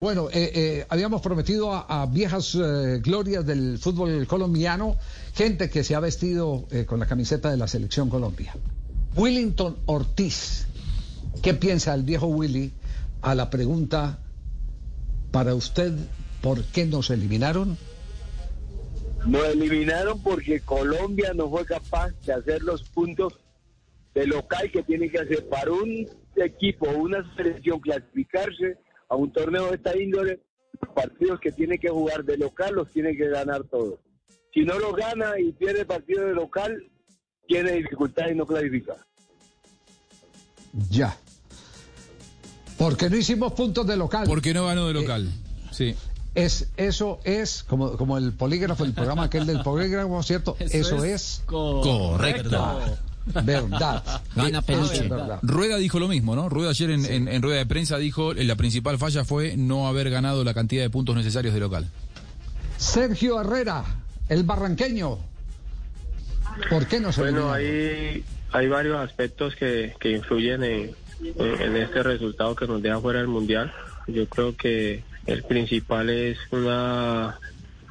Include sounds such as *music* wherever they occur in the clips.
Bueno, eh, eh, habíamos prometido a, viejas eh, glorias del fútbol colombiano, gente que se ha vestido eh, con la camiseta de la selección Colombia. Willington Ortiz, ¿qué piensa el viejo Willy a la pregunta para usted por qué nos eliminaron? Nos eliminaron porque Colombia no fue capaz de hacer los puntos de local que tiene que hacer para un equipo, una selección clasificarse a un torneo de esta índole, los partidos que tiene que jugar de local los tiene que ganar todos. Si no los gana y pierde partido de local, tiene dificultades y no clasifica. Ya. Porque no hicimos puntos de local. Porque no ganó de local. Sí. Es, eso es, como, como el polígrafo, el programa aquel del polígrafo, ¿cierto? Eso, es, Correcto. Verdad. Gana peluche. Rueda dijo lo mismo, ¿no? Rueda ayer en, en- en rueda de prensa dijo eh, la principal falla fue no haber ganado la cantidad de puntos necesarios de local. Sergio Herrera, el barranqueño. ¿Por qué no se Bueno, hay, hay varios aspectos que, que influyen en, en- en este resultado que nos deja fuera del Mundial. Yo creo que el principal es una,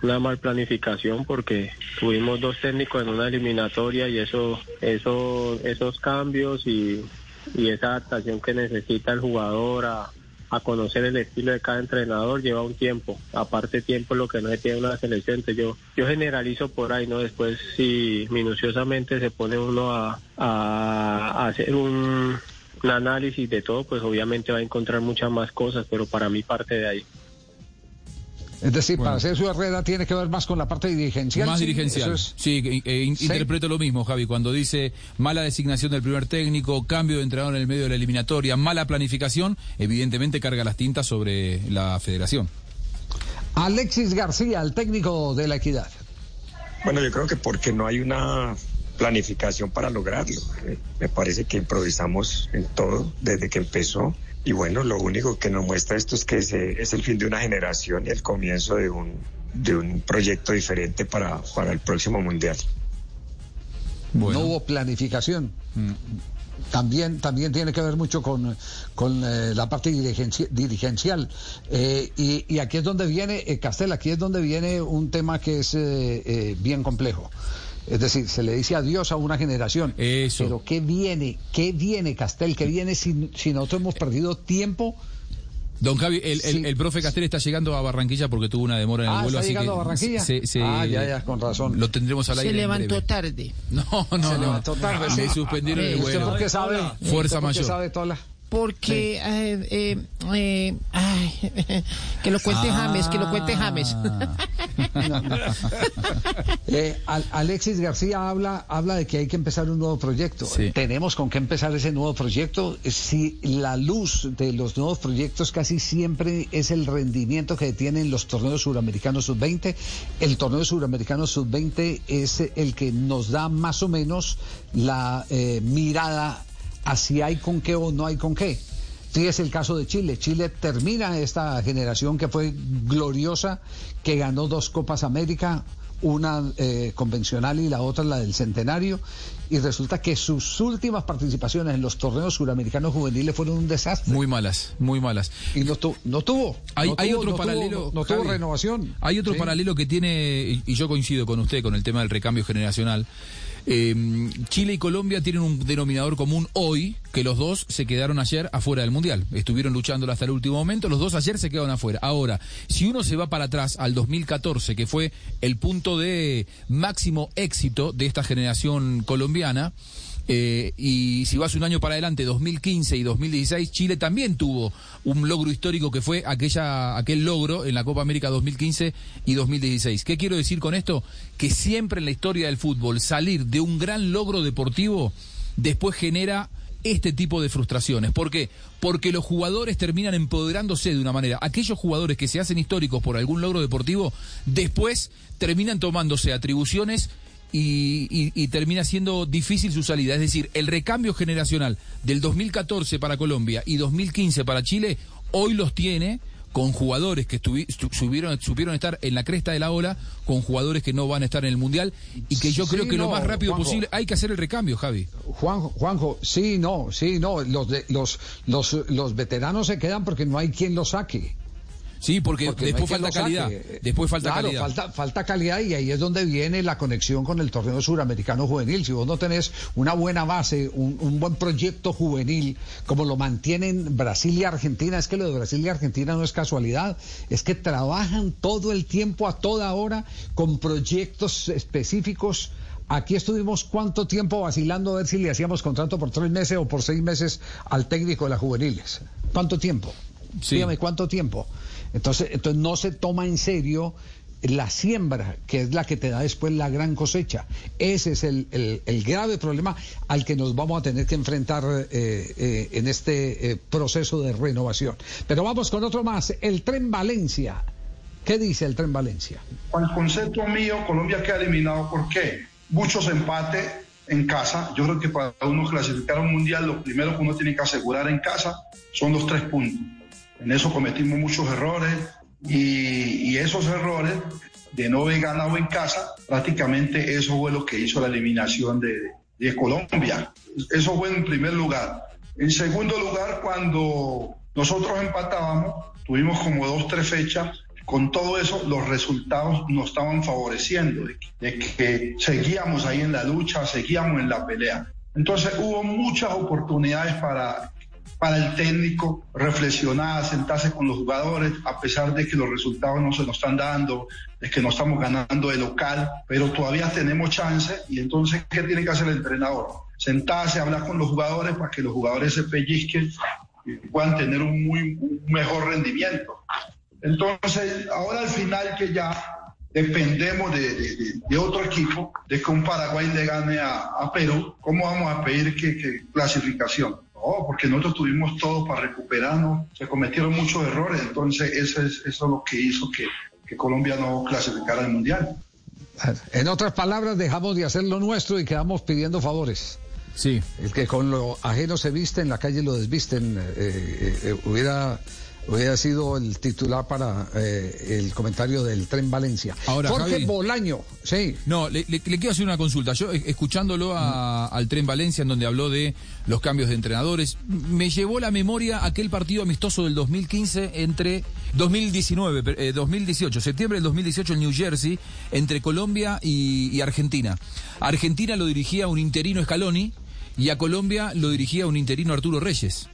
una mal planificación porque tuvimos dos técnicos en una eliminatoria y eso, eso, esos cambios y, y esa adaptación que necesita el jugador a, a conocer el estilo de cada entrenador lleva un tiempo. Aparte tiempo lo que no se tiene una selección. Yo, yo generalizo por ahí, ¿no? Después si minuciosamente se pone uno a, a- a hacer un, un análisis de todo, pues obviamente va a encontrar muchas más cosas, pero para mí parte de ahí. Es decir, Bueno. para Sergio Herrera tiene que ver más con la parte dirigencial. Más ¿sí? dirigencial. Es- Sí, eh, in- Sí. interpreto lo mismo, Javi, cuando dice mala designación del primer técnico, cambio de entrenador en el medio de la eliminatoria, mala planificación, evidentemente carga las tintas sobre la federación. Alexis García, el técnico de la Equidad. Bueno, yo creo que porque no hay una planificación para lograrlo. Eh, Me parece que improvisamos en todo desde que empezó. Y bueno, lo único que nos muestra esto es que se- es el fin de una generación y el comienzo de un, de un proyecto diferente para, para el próximo mundial. Bueno. No hubo planificación. Mm. También, también tiene que ver mucho con, con eh, la parte dirigenci- dirigencial. Eh, y, y aquí es donde viene, eh, Castel, aquí es donde viene un tema que es eh, eh, bien complejo. Es decir, se le dice adiós a una generación. Eso. Pero ¿qué viene? ¿Qué viene, Castel? ¿Qué viene si, si nosotros hemos perdido tiempo? Don Javi, el, el- Sí. el profe Castel está llegando a Barranquilla porque tuvo una demora en el Ah, vuelo, ¿está así llegando que a Barranquilla? se- se- Ah, ya, ya, con razón. Lo tendremos al Se aire. en levantó breve. tarde. *laughs* No, no, Se no. levantó tarde, Le suspendieron el ¿Usted vuelo. por qué sabe? Fuerza ¿Usted por qué mayor. sabe, Tola? Porque, eh, eh, eh, ay, *laughs* que lo cuente James, que lo cuente James. *laughs* Eh, Al- Alexis García habla, habla de que hay que empezar un nuevo proyecto. Sí. Tenemos con qué empezar ese nuevo proyecto. Si la luz de los nuevos proyectos casi siempre es el rendimiento que tienen los torneos suramericanos sub-20, el torneo suramericano sub-20 es el que nos da más o menos la eh, mirada a si hay con qué o no hay con qué. Fíjese el caso de Chile. Chile termina esta generación que fue gloriosa, que ganó dos Copas América, una eh, convencional y la otra la del centenario, y resulta que sus últimas participaciones en los torneos suramericanos juveniles fueron un desastre. Muy malas, muy malas. y no, tu- no tuvo. Hay, no hay tuvo- otro no tuvo- paralelo. no, tuvo renovación. Hay otro Sí. paralelo que tiene, y yo coincido con usted con el tema del recambio generacional. Eh, Chile y Colombia tienen un denominador común hoy, que los dos se quedaron ayer afuera del Mundial. Estuvieron luchando hasta el último momento, los dos ayer se quedaron afuera. Ahora, si uno se va para atrás al 2014, que fue el punto de máximo éxito de esta generación colombiana, eh, y si vas un año para adelante, 2015 y 2016, Chile también tuvo un logro histórico que fue aquella, aquel logro en la Copa América 2015 y 2016. ¿Qué quiero decir con esto? Que siempre en la historia del fútbol salir de un gran logro deportivo después genera este tipo de frustraciones. ¿Por qué? Porque los jugadores terminan empoderándose de una manera. Aquellos jugadores que se hacen históricos por algún logro deportivo, después terminan tomándose atribuciones y, y- y termina siendo difícil su salida. Es decir, el recambio generacional del 2014 para Colombia y 2015 para Chile, hoy los tiene con jugadores que subieron, supieron estar en la cresta de la ola, con jugadores que no van a estar en el Mundial y que yo Sí, creo que lo más rápido Juanjo. posible hay que hacer el recambio, Javi. Juanjo, Juanjo, sí, no, sí, no, los, de- los, los, los veteranos se quedan porque no hay quien los saque. Sí, porque, después falta calidad. Después falta Claro, calidad. Falta, falta calidad y ahí es donde viene la conexión con el torneo suramericano juvenil. Si vos no tenés una buena base, un, un buen proyecto juvenil, como lo mantienen Brasil y Argentina, es que lo de Brasil y Argentina no es casualidad, es que trabajan todo el tiempo, a toda hora, con proyectos específicos. Aquí estuvimos cuánto tiempo vacilando a ver si le hacíamos contrato por tres meses o por seis meses al técnico de las juveniles. ¿Cuánto tiempo? Sí. Dígame, ¿cuánto tiempo? Entonces, entonces no se toma en serio la siembra, que es la que te da después la gran cosecha. Ese es el, el- grave problema al que nos vamos a tener que enfrentar eh, eh, en este eh, proceso de renovación. Pero vamos con otro más, el tren Valencia. ¿Qué dice el tren Valencia? Para el concepto mío, Colombia queda eliminado. ¿Por qué? Muchos empates en casa. Yo creo que para uno clasificar a un mundial, lo primero que uno tiene que asegurar en casa son los tres puntos. En eso cometimos muchos errores y, esos errores de no haber ganado en casa, prácticamente eso fue lo que hizo la eliminación de, Colombia. Eso fue en primer lugar. En segundo lugar, cuando nosotros empatábamos, tuvimos como dos, tres fechas con todo eso, los resultados nos estaban favoreciendo, que, de que seguíamos ahí en la lucha, seguíamos en la pelea. Entonces hubo muchas oportunidades para, para el técnico reflexionar, sentarse con los jugadores, a pesar de que los resultados no se nos están dando, de que no estamos ganando de local, pero todavía tenemos chance y entonces, ¿qué tiene que hacer el entrenador? Sentarse, hablar con los jugadores para que los jugadores se pellizquen y puedan tener un, muy, mejor rendimiento. Entonces, ahora al final que ya dependemos de, otro equipo, de que un Paraguay le gane a, Perú, ¿cómo vamos a pedir que clasificación? No, porque nosotros tuvimos todo para recuperarnos, se cometieron muchos errores, entonces eso es, eso es lo que hizo que, que Colombia no clasificara al Mundial. En otras palabras, dejamos de hacer lo nuestro y quedamos pidiendo favores. Sí. El que con lo ajeno se viste, en la calle lo desvisten, eh, eh, eh, hubiera, hubiera sido el titular para eh, el comentario del Tren Valencia. Ahora, Jorge Javi. Bolaño, sí. No, le, le- le quiero hacer una consulta. Yo, eh, escuchándolo a- al Tren Valencia, en donde habló de los cambios de entrenadores, me llevó la memoria aquel partido amistoso del 2015 entre 2019, per- eh, 2018, septiembre del 2018 en New Jersey, entre Colombia y, y Argentina. A Argentina lo dirigía un interino Scaloni y a Colombia lo dirigía un interino Arturo Reyes.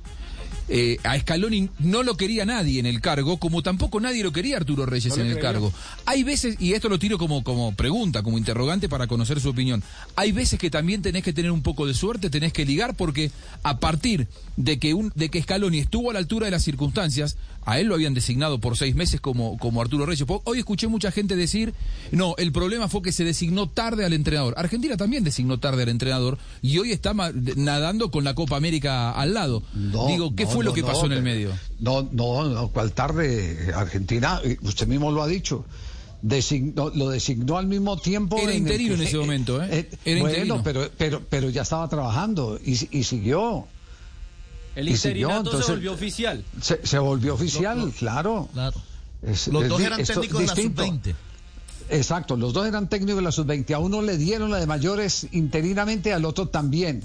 Eh, a Scaloni no lo quería nadie en el cargo, como tampoco nadie lo quería a Arturo Reyes en el cargo. Hay veces, y esto lo tiro como, como pregunta, como interrogante para conocer su opinión, hay veces que también tenés que tener un poco de suerte, tenés que ligar, porque a partir de que, un, de que Scaloni estuvo a la altura de las circunstancias, a él lo habían designado por seis meses como, como Arturo Reyes. Hoy escuché mucha gente decir, no, el problema fue que se designó tarde al entrenador. Argentina también designó tarde al entrenador y hoy está nadando con la Copa América al lado. No, Digo, ¿qué no, fue lo no, que no, pasó en el medio? No, no, no, cuál tarde, Argentina, eh, usted mismo lo ha dicho. Designó, lo designó al mismo tiempo. Era interino en ese momento, ¿eh? Era bueno, interino. pero, pero, pero ya estaba trabajando y, y siguió. El Y siguió, interinato entonces- se volvió oficial. Se, se volvió oficial, Lo- lo- claro. Claro. Es- Los es dos eran esto- técnicos de la distinto. sub-20. Exacto, los dos eran técnicos de la sub-20. A uno le dieron la de mayores interinamente, al otro también.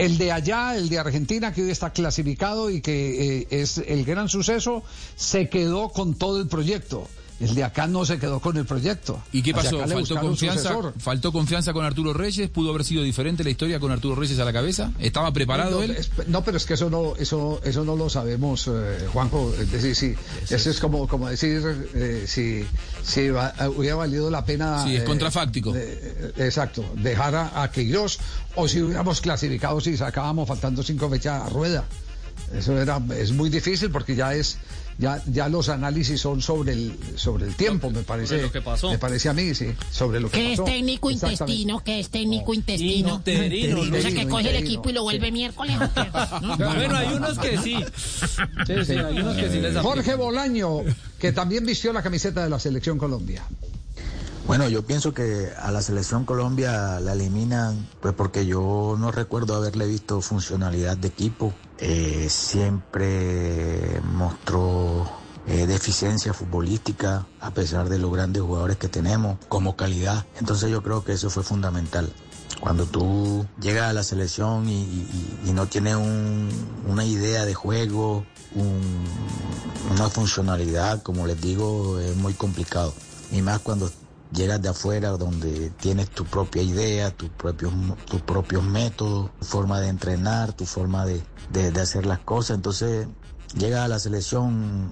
El de allá, el de Argentina, que hoy está clasificado y que eh, es el gran suceso, se quedó con todo el proyecto. El de acá no se quedó con el proyecto. ¿Y qué pasó? ¿Faltó confianza. ¿Faltó confianza con Arturo Reyes? ¿Pudo haber sido diferente la historia con Arturo Reyes a la cabeza? ¿Estaba preparado no, él? es- no, pero es que eso no, eso, eso no lo sabemos, eh, Juanjo. Es decir, sí, eso es como, como decir eh, si, si va- hubiera valido la pena. Sí, es eh, contrafáctico. eh, exacto, dejar a, a Queiroz o si hubiéramos clasificado si sacábamos faltando cinco fechas a rueda. Eso era, es muy difícil porque ya es, ya, ya los análisis son sobre el, sobre el tiempo, me parece. lo que pasó. Me parece a mí, sí, sobre lo que Que es pasó. técnico intestino, que es técnico intestino. Interino, O sea, que interino, coge el interino. equipo y lo vuelve miércoles. ¿o qué? ¿No? *laughs* Bueno, hay unos que sí. Sí, sí, hay unos que sí les Jorge. Bolaño, que también vistió la camiseta de la selección Colombia. Bueno, yo pienso que a la selección Colombia la eliminan, pues porque yo no recuerdo haberle visto funcionalidad de equipo. Eh, siempre mostró eh, deficiencia futbolística a pesar de los grandes jugadores que tenemos como calidad. Entonces yo creo que eso fue fundamental. Cuando tú llegas a la selección y, no tienes un- una idea de juego, un- una funcionalidad, como les digo, es muy complicado. Y más cuando llegas de afuera donde tienes tu propia idea, tus propios, tus propios métodos, tu forma de entrenar, tu forma de, de- de hacer las cosas. Entonces llegas a la selección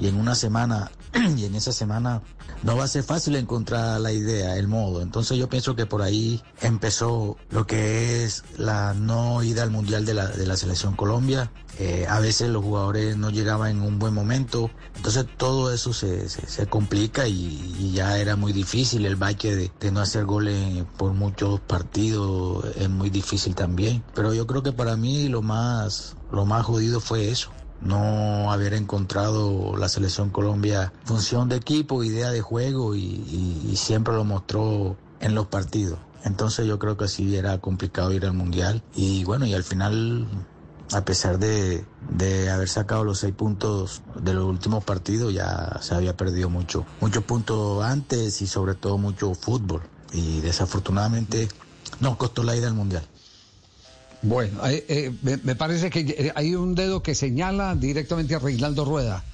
y en una semana, *clears throat* y en esa semana no va a ser fácil encontrar la idea, el modo. Entonces yo pienso que por ahí empezó lo que es la no ida al Mundial de la, de la Selección Colombia. Eh, a veces los jugadores no llegaban en un buen momento. Entonces todo eso se, se, complica y, y ya era muy difícil. El bache de, de no hacer goles por muchos partidos es muy difícil también. Pero yo creo que para mí lo más, lo más jodido fue eso no haber encontrado la selección Colombia función de equipo, idea de juego y, y- siempre lo mostró en los partidos. Entonces yo creo que sí era complicado ir al mundial y bueno, y al final, a pesar de, de haber sacado los seis puntos de los últimos partidos, ya se había perdido mucho, muchos puntos antes y sobre todo mucho fútbol. Y desafortunadamente nos costó la ida al mundial. Bueno, eh, eh, me, parece que eh, hay un dedo que señala directamente a Reinaldo Rueda,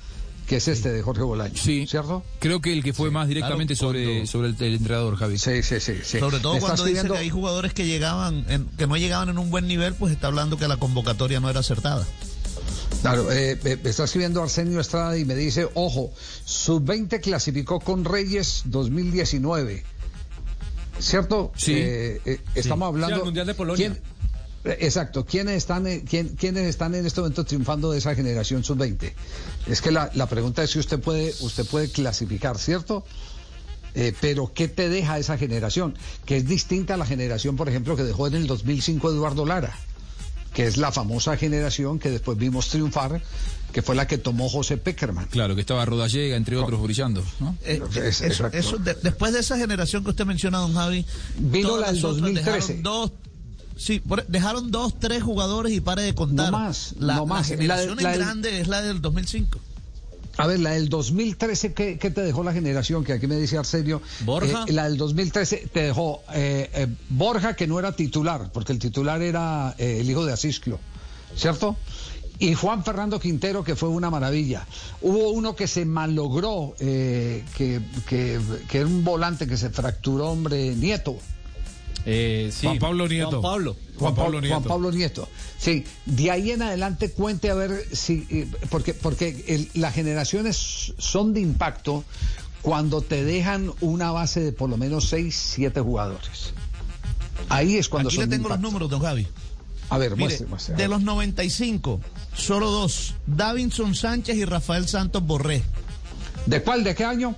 que es este de Jorge Bolaño. Sí. ¿Cierto? Creo que el que fue más directamente Claro, sobre, cuando- sobre el, el entrenador, Javi. Sí, sí, sí. sí. Sobre todo cuando dice que hay jugadores que llegaban, en- que no llegaban en un buen nivel, pues está hablando que la convocatoria no era acertada. Claro, eh, me me está escribiendo Arsenio Estrada y me dice, ojo, sub-20 clasificó con Reyes 2019. ¿Cierto? Sí. Eh, eh, estamos hablando... Sí, al Mundial de Polonia. ¿Quién- eh, Exacto, ¿quiénes están, eh, quién- ¿quiénes están en este momento triunfando de esa generación sub-20? Es que la, la pregunta es si usted puede, usted puede clasificar, ¿cierto? Eh, pero ¿qué te deja esa generación? Que es distinta a la generación, por ejemplo, que dejó en el 2005 Eduardo Lara, que es la famosa generación que después vimos triunfar, que fue la que tomó José Peckerman. Claro, que estaba Rodallega, entre otros, brillando. ¿no? Eh, Es- eso- exacto. eso de- después de esa generación que usted menciona, don Javi, Vino la del las otras 2013. dejaron dos, sí, dejaron dos, tres jugadores y pare de contar. No más, la, no más. la La de- generación la en del- grande es la del 2005. A ver, la del 2013, ¿qué, qué te dejó la generación? Que aquí me dice Arsenio. Borja. Eh, la del 2013 te dejó eh, eh, Borja, que no era titular, porque el titular era el hijo de Asisclo, ¿cierto? Y Juan Fernando Quintero, que fue una maravilla. Hubo uno que se malogró, eh, que, que, que era un volante que se fracturó, hombre, Nieto. Eh, sí, Juan Pablo Nieto. Juan Pablo. Juan Pablo Juan Nieto. Pablo Nieto. Sí, de ahí en adelante cuente a ver si, eh, porque, porque el- las generaciones son de impacto cuando te dejan una base de por lo menos 6, 7 jugadores. Ahí es cuando Aquí son le de tengo los números, don Javi. A ver, Mire, muestre, muestre, a de ver. los 95, solo dos, Davinson Sánchez y Rafael Santos Borré. ¿De cuál? ¿De qué año?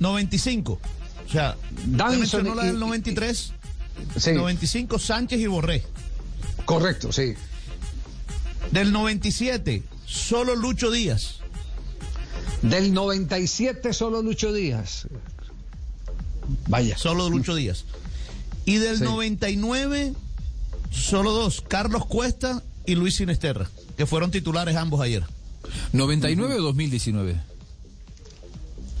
95. O sea, Davinson mencionó la del y- 93, Sí, 95 Sánchez y Borré. correcto, sí. Del 97, solo Lucho Díaz. Del 97 solo Lucho Díaz. Vaya. Solo Lucho Díaz. Y del Sí. 99, solo dos, Carlos Cuesta y Luis Sinesterra, que fueron titulares ambos ayer. ¿99 o 2019?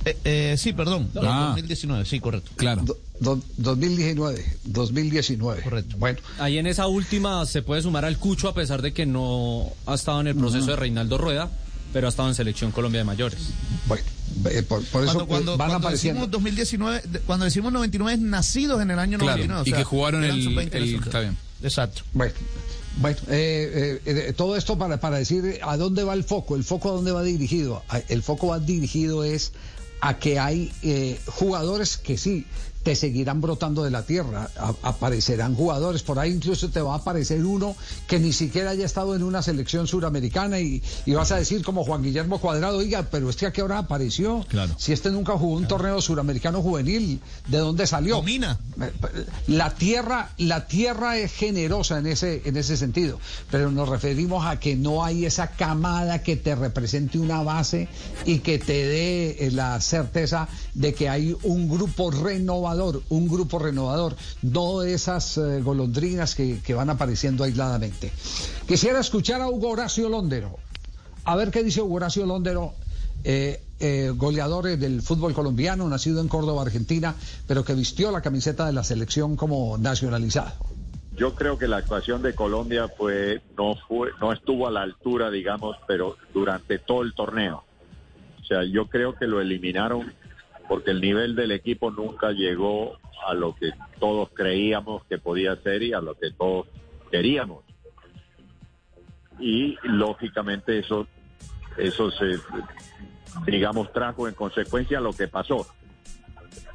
Eh, eh, sí, perdón, del Ah. 2019, sí, correcto. Claro. Do- do- 2019, 2019. Correcto. Bueno, Ahí en esa última se puede sumar al Cucho a pesar de que no ha estado en el proceso de Reinaldo Rueda, pero ha estado en selección Colombia de mayores. bueno, eh, por, por eso Cuando, cuando, eh, van cuando apareciendo. decimos 2019, de- cuando decimos 99 es nacidos en el año Claro, 99. o y sea, que jugaron el- sub-20 el- resultados. está bien. Exacto. Bueno, bueno eh, eh, eh, todo esto para, para decir a dónde va el foco. El foco a dónde va dirigido. El foco va dirigido es a que hay eh, jugadores que sí te seguirán brotando de la tierra. A- aparecerán jugadores. Por ahí incluso te va a aparecer uno que ni siquiera haya estado en una selección suramericana y, y vas a decir como Juan Guillermo Cuadrado, oiga, pero este a qué hora apareció. Claro. Si este nunca jugó un torneo suramericano juvenil, ¿de dónde salió? Domina. La tierra, la tierra es generosa en ese, en ese sentido, pero nos referimos a que no hay esa camada que te represente una base y que te dé eh, la certeza de que hay un grupo renovador, un grupo renovador, no esas eh, golondrinas que, van apareciendo aisladamente. Quisiera escuchar a Hugo Horacio Londero, a ver qué dice Hugo Horacio Londero eh, eh, goleador del fútbol colombiano, nacido en Córdoba, Argentina, pero que vistió la camiseta de la selección como nacionalizado. Yo creo que la actuación de Colombia fue no fue no estuvo a la altura, digamos, pero durante todo el torneo. O sea, yo creo que lo eliminaron porque el nivel del equipo nunca llegó a lo que todos creíamos que podía ser y a lo que todos queríamos. Y lógicamente eso, eso se, digamos, trajo en consecuencia lo que pasó.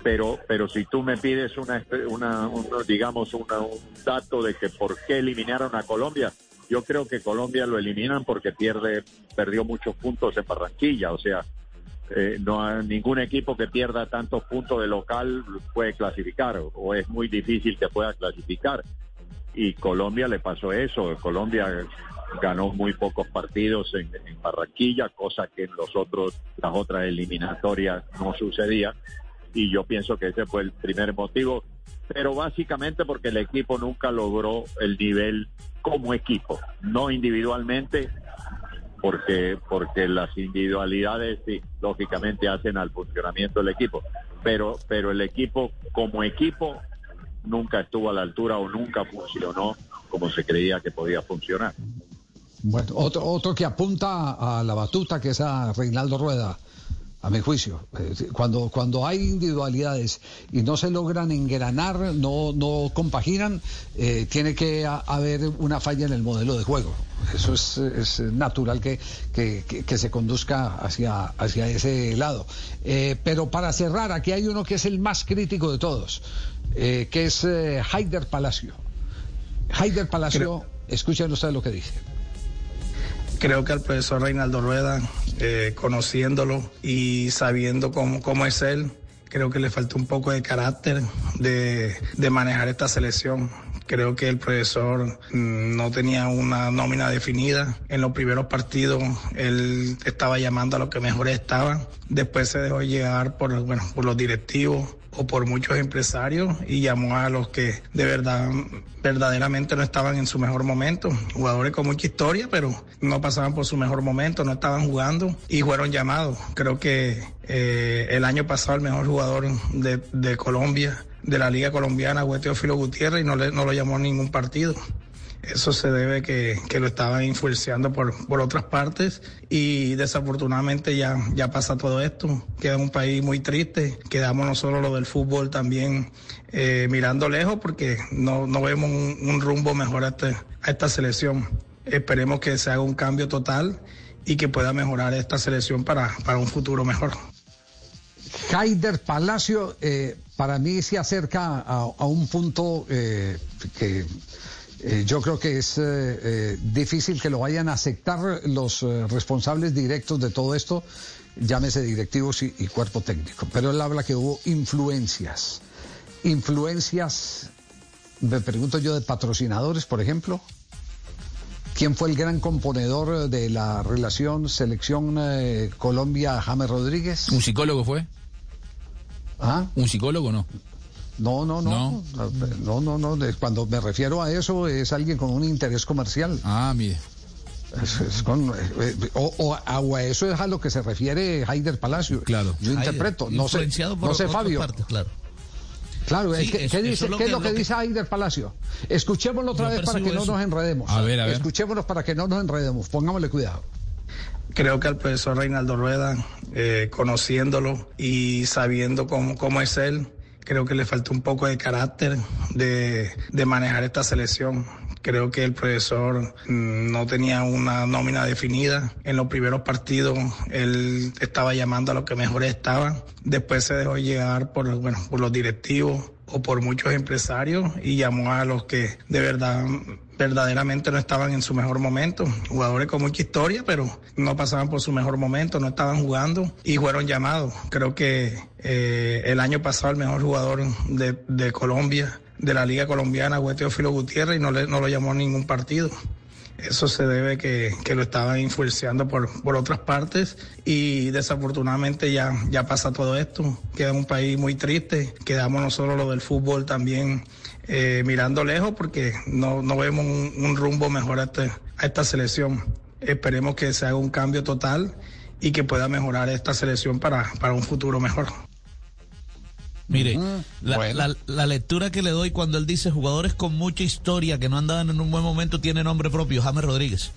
Pero, pero si tú me pides una, una, digamos, un dato de que por qué eliminaron a Colombia, yo creo que Colombia lo eliminan porque pierde, perdió muchos puntos en Barranquilla, o sea, eh, no hay ningún equipo que pierda tantos puntos de local puede clasificar o, es muy difícil que pueda clasificar. Y Colombia le pasó eso. Colombia ganó muy pocos partidos en, Barranquilla, cosa que en los otros, las otras eliminatorias no sucedía. Y yo pienso que ese fue el primer motivo, pero básicamente porque el equipo nunca logró el nivel como equipo, no individualmente, porque, porque las individualidades sí, lógicamente hacen al funcionamiento del equipo, pero, pero el equipo como equipo nunca estuvo a la altura o nunca funcionó como se creía que podía funcionar. Bueno, otro, otro que apunta a la batuta que es a Reinaldo Rueda a mi juicio. Eh, cuando, cuando hay individualidades y no se logran engranar, no, no compaginan, eh, tiene que haber una falla en el modelo de juego. Eso es, es natural que, que, se conduzca hacia, hacia ese lado. Eh, pero para cerrar, aquí hay uno que es el más crítico de todos, que es Haider Palacio. Haider Palacio, escuchen ustedes lo que dice creo que al profesor Reinaldo Rueda, eh, conociéndolo y sabiendo cómo, cómo es él, creo que le falta un poco de carácter de, de manejar esta selección. Creo que el profesor mm, no tenía una nómina definida. En los primeros partidos él estaba llamando a los que mejor estaban. Después se dejó llegar por, bueno, por los directivos o por muchos empresarios y llamó a los que de verdad verdaderamente no estaban en su mejor momento, jugadores con mucha historia, pero no pasaban por su mejor momento, no estaban jugando y fueron llamados. Creo que eh, el año pasado el mejor jugador de, de Colombia, de la Liga Colombiana, fue Teófilo Gutiérrez y no, le, no lo llamó a ningún partido. Eso se debe que, que lo estaban influenciando por, por otras partes y desafortunadamente ya, ya pasa todo esto. Queda un país muy triste. Quedamos nosotros lo del fútbol también eh, mirando lejos porque no, no vemos un, rumbo mejor a, este, a esta selección. Esperemos que se haga un cambio total y que pueda mejorar esta selección para, para un futuro mejor. Haider Palacio, eh, para mí se acerca a, a un punto eh, que eh, yo creo que es eh, eh, difícil que lo vayan a aceptar los responsables directos de todo esto, llámese directivos y, cuerpo técnico. Pero él habla que hubo influencias. Influencias, me pregunto yo, de patrocinadores, por ejemplo. ¿Quién fue el gran componedor de la relación selección Colombia-James Rodríguez? ¿Un psicólogo fue? ¿Ah? ¿Un psicólogo no? No, no, no. No, no, no. Cuando me refiero a eso es alguien con un interés comercial. Ah, mire. Eh, o, a eso es a lo que se refiere Haider Palacio. Claro. Yo interpreto. No sé, no sé Fabio. claro. Claro, ¿qué, dice, es lo, que, dice Haider Palacio? Escuchémoslo otra vez para que no nos enredemos. A ver, a ver. Escuchémoslo para que no nos enredemos. Pongámosle cuidado. Creo que al profesor Reinaldo Rueda, eh, conociéndolo y sabiendo cómo, cómo es él, Creo que le faltó un poco de carácter de, de manejar esta selección. Creo que el profesor mm, no tenía una nómina definida. En los primeros partidos él estaba llamando a los que mejor estaban. Después se dejó llegar por, bueno, por los directivos o por muchos empresarios y llamó a los que de verdad verdaderamente no estaban en su mejor momento. Jugadores con mucha historia, pero no pasaban por su mejor momento, no estaban jugando y fueron llamados. Creo que eh, el año pasado el mejor jugador de, Colombia, de la Liga Colombiana, fue Teófilo Gutiérrez y no, le, lo llamó a ningún partido. Eso se debe que, que lo estaban influenciando por, por otras partes y desafortunadamente ya, ya pasa todo esto. Queda un país muy triste. Quedamos nosotros lo del fútbol también eh, mirando lejos porque no, no vemos un, rumbo mejor a, este, a esta selección. Esperemos que se haga un cambio total y que pueda mejorar esta selección para, para un futuro mejor. Mire, la, la- la lectura que le doy cuando él dice jugadores con mucha historia que no andaban en un buen momento tiene nombre propio, James Rodríguez.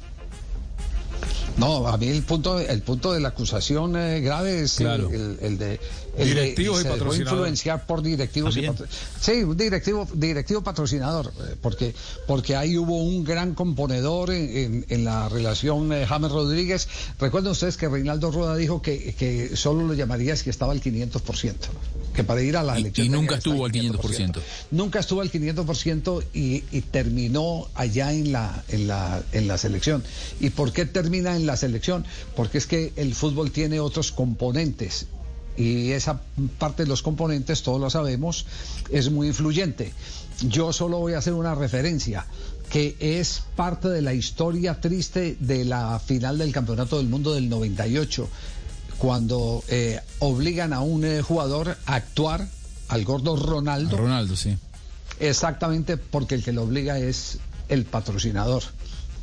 No, a mí el punto, el punto de la acusación eh, grave es el- Claro. el, el de Directivos y dejó patrocinadores. influenciar por directivos y patro- sí, un directivo, directivo patrocinador, eh, porque porque ahí hubo un gran componedor en, en- en la relación eh, James Rodríguez. Recuerden ustedes que Reinaldo Rueda dijo que, que solo lo llamaría si estaba al 500%, que para ir a la Y- elección y nunca estuvo al 500%. Nunca estuvo al 500% y, y terminó allá en la, en, la, en la selección. ¿Y por qué termina en la selección? Porque es que el fútbol tiene otros componentes y esa parte de los componentes, todos lo sabemos, es muy influyente. Yo solo voy a hacer una referencia que es parte de la historia triste de la final del Campeonato del Mundo del 98, cuando eh, obligan a un eh, jugador a actuar, al gordo Ronaldo, Ronaldo, sí. Exactamente porque el que lo obliga es el patrocinador,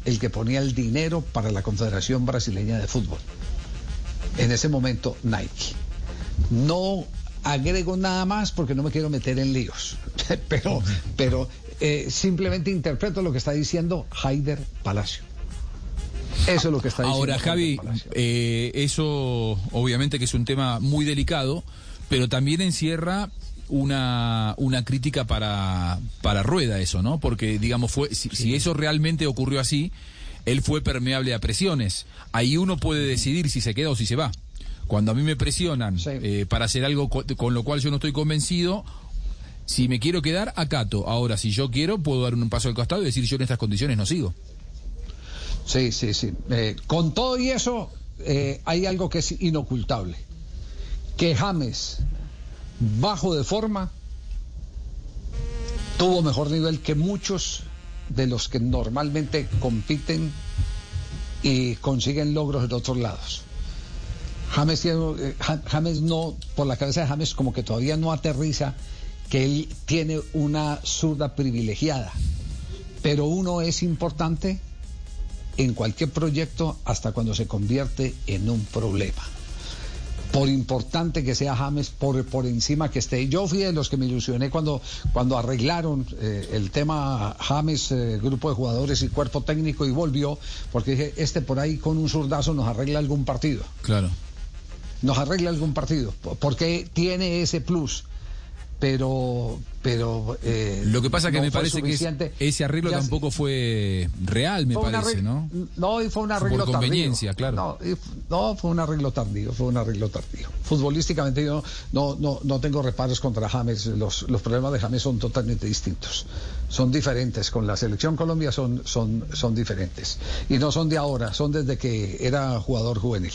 el que ponía el dinero para la Confederación Brasileña de Fútbol. En ese momento, Nike. No agrego nada más porque no me quiero meter en líos, *laughs* pero, pero eh, simplemente interpreto lo que está diciendo Haider Palacio. Eso es lo que está diciendo. Ahora, Javi, eh, eso obviamente que es un tema muy delicado, pero también encierra una, una crítica para, para Rueda eso, ¿no? Porque, digamos, fue si, si eso realmente ocurrió así, él fue permeable a presiones. Ahí uno puede decidir si se queda o si se va. Cuando a mí me presionan eh, para hacer algo co- con lo cual yo no estoy convencido, si me quiero quedar, acato. Ahora, si yo quiero, puedo dar un paso al costado y decir yo en estas condiciones no sigo. Sí, sí, sí. Eh, con todo y eso, eh, hay algo que es inocultable. Que James, bajo de forma, tuvo mejor nivel que muchos de los que normalmente compiten y consiguen logros en otros lados. James, eh, Ja- James no, por la cabeza de James como que todavía no aterriza que él tiene una zurda privilegiada. Pero uno es importante en cualquier proyecto hasta cuando se convierte en un problema. Por importante que sea James, por, por encima que esté. Yo fui de los que me ilusioné cuando, cuando arreglaron eh, el tema James, eh, grupo de jugadores y cuerpo técnico y volvió, porque dije, este por ahí con un zurdazo nos arregla algún partido. Claro. Nos arregla algún partido, porque tiene ese plus. Pero, pero eh, Lo que pasa que no me parece que ese arreglo Ya- tampoco fue real, me fue parece, arreglo- ¿no? No, y fue un arreglo por conveniencia, tardío. claro. No, no, fue un arreglo tardío, fue un arreglo tardío. Futbolísticamente yo no, no, no tengo reparos contra James, los, los problemas de James son totalmente distintos. Son diferentes, con la selección Colombia son, son, son diferentes. Y no son de ahora, son desde que era jugador juvenil.